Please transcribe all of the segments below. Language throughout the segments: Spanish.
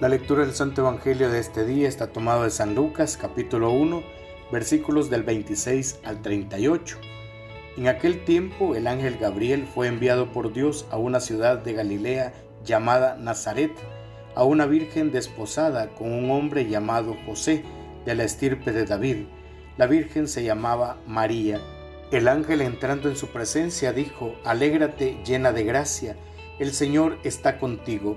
La lectura del Santo Evangelio de este día está tomado de San Lucas capítulo 1 versículos del 26 al 38. En aquel tiempo el ángel Gabriel fue enviado por Dios a una ciudad de Galilea llamada Nazaret, a una virgen desposada con un hombre llamado José, de la estirpe de David. La virgen se llamaba María. El ángel entrando en su presencia dijo, Alégrate llena de gracia, el Señor está contigo.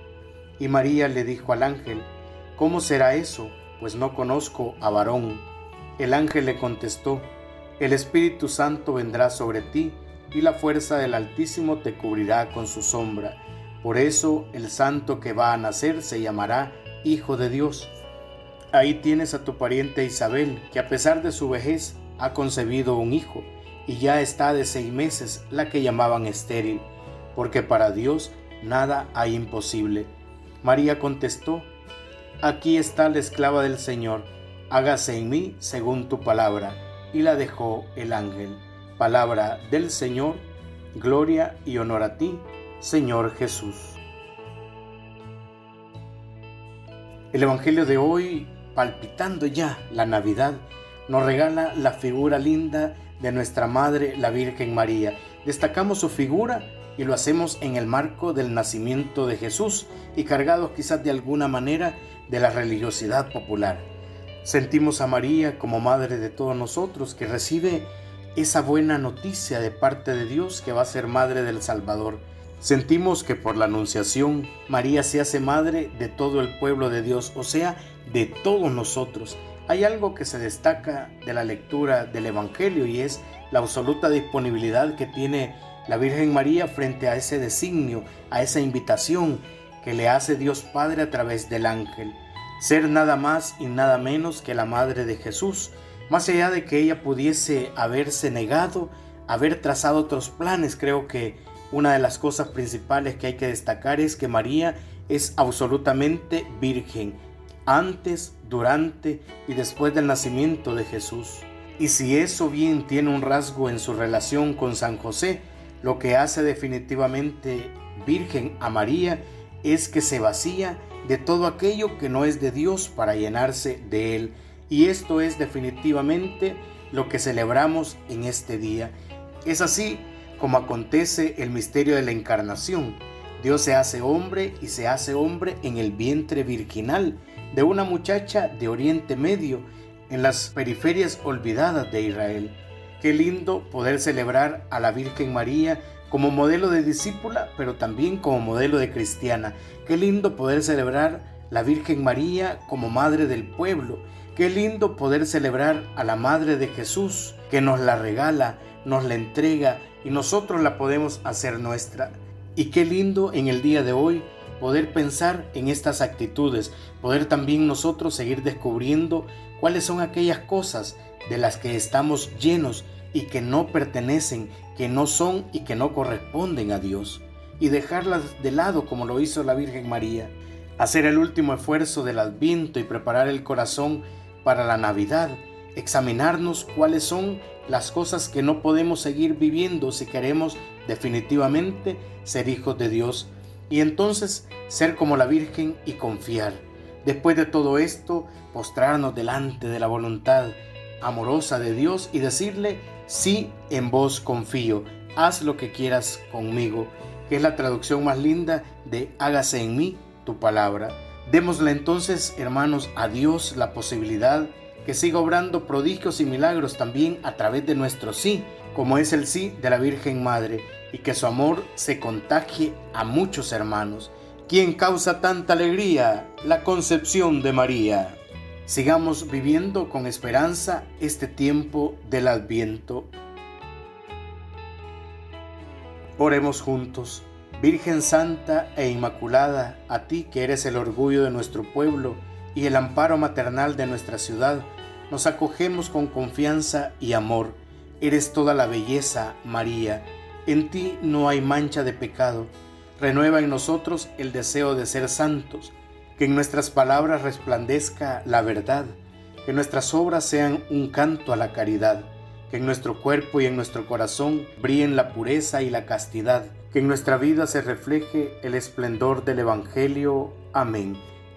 Y María le dijo al ángel, ¿Cómo será eso? Pues no conozco a varón. El ángel le contestó, El Espíritu Santo vendrá sobre ti, y la fuerza del Altísimo te cubrirá con su sombra. Por eso el santo que va a nacer se llamará Hijo de Dios. Ahí tienes a tu pariente Isabel, que a pesar de su vejez ha concebido un hijo, y ya está de seis meses la que llamaban estéril, porque para Dios nada hay imposible. María contestó, Aquí está la esclava del Señor, hágase en mí según tu palabra. Y la dejó el ángel. Palabra del Señor, gloria y honor a ti, Señor Jesús. El Evangelio de hoy, palpitando ya la Navidad, nos regala la figura linda de nuestra Madre, la Virgen María. Destacamos su figura y lo hacemos en el marco del nacimiento de Jesús y cargados quizás de alguna manera de la religiosidad popular. Sentimos a María como Madre de todos nosotros que recibe esa buena noticia de parte de Dios que va a ser Madre del Salvador. Sentimos que por la Anunciación María se hace Madre de todo el pueblo de Dios, o sea, de todos nosotros. Hay algo que se destaca de la lectura del Evangelio y es la absoluta disponibilidad que tiene la Virgen María frente a ese designio, a esa invitación que le hace Dios Padre a través del ángel. Ser nada más y nada menos que la Madre de Jesús, más allá de que ella pudiese haberse negado, haber trazado otros planes, creo que una de las cosas principales que hay que destacar es que María es absolutamente virgen, antes, durante y después del nacimiento de Jesús. Y si eso bien tiene un rasgo en su relación con San José, lo que hace definitivamente virgen a María es que se vacía de todo aquello que no es de Dios para llenarse de Él. Y esto es definitivamente lo que celebramos en este día. Es así como acontece el misterio de la encarnación. Dios se hace hombre y se hace hombre en el vientre virginal de una muchacha de Oriente Medio, en las periferias olvidadas de Israel. Qué lindo poder celebrar a la Virgen María como modelo de discípula, pero también como modelo de cristiana. Qué lindo poder celebrar la Virgen María como Madre del pueblo. Qué lindo poder celebrar a la Madre de Jesús, que nos la regala, nos la entrega y nosotros la podemos hacer nuestra. Y qué lindo en el día de hoy poder pensar en estas actitudes, poder también nosotros seguir descubriendo cuáles son aquellas cosas de las que estamos llenos y que no pertenecen, que no son y que no corresponden a Dios, y dejarlas de lado como lo hizo la Virgen María, hacer el último esfuerzo del adviento y preparar el corazón para la Navidad, examinarnos cuáles son las cosas que no podemos seguir viviendo si queremos definitivamente ser hijos de Dios, y entonces ser como la Virgen y confiar. Después de todo esto, postrarnos delante de la voluntad amorosa de Dios y decirle, sí, en vos confío, haz lo que quieras conmigo, que es la traducción más linda de hágase en mí tu palabra. Démosle entonces, hermanos, a Dios la posibilidad que siga obrando prodigios y milagros también a través de nuestro sí, como es el sí de la Virgen Madre, y que su amor se contagie a muchos hermanos. ¿Quién causa tanta alegría? La concepción de María. Sigamos viviendo con esperanza este tiempo del adviento. Oremos juntos. Virgen Santa e Inmaculada, a ti que eres el orgullo de nuestro pueblo y el amparo maternal de nuestra ciudad, nos acogemos con confianza y amor. Eres toda la belleza, María. En ti no hay mancha de pecado. Renueva en nosotros el deseo de ser santos, que en nuestras palabras resplandezca la verdad, que nuestras obras sean un canto a la caridad que en nuestro cuerpo y en nuestro corazón brillen la pureza y la castidad, que en nuestra vida se refleje el esplendor del Evangelio. Amén.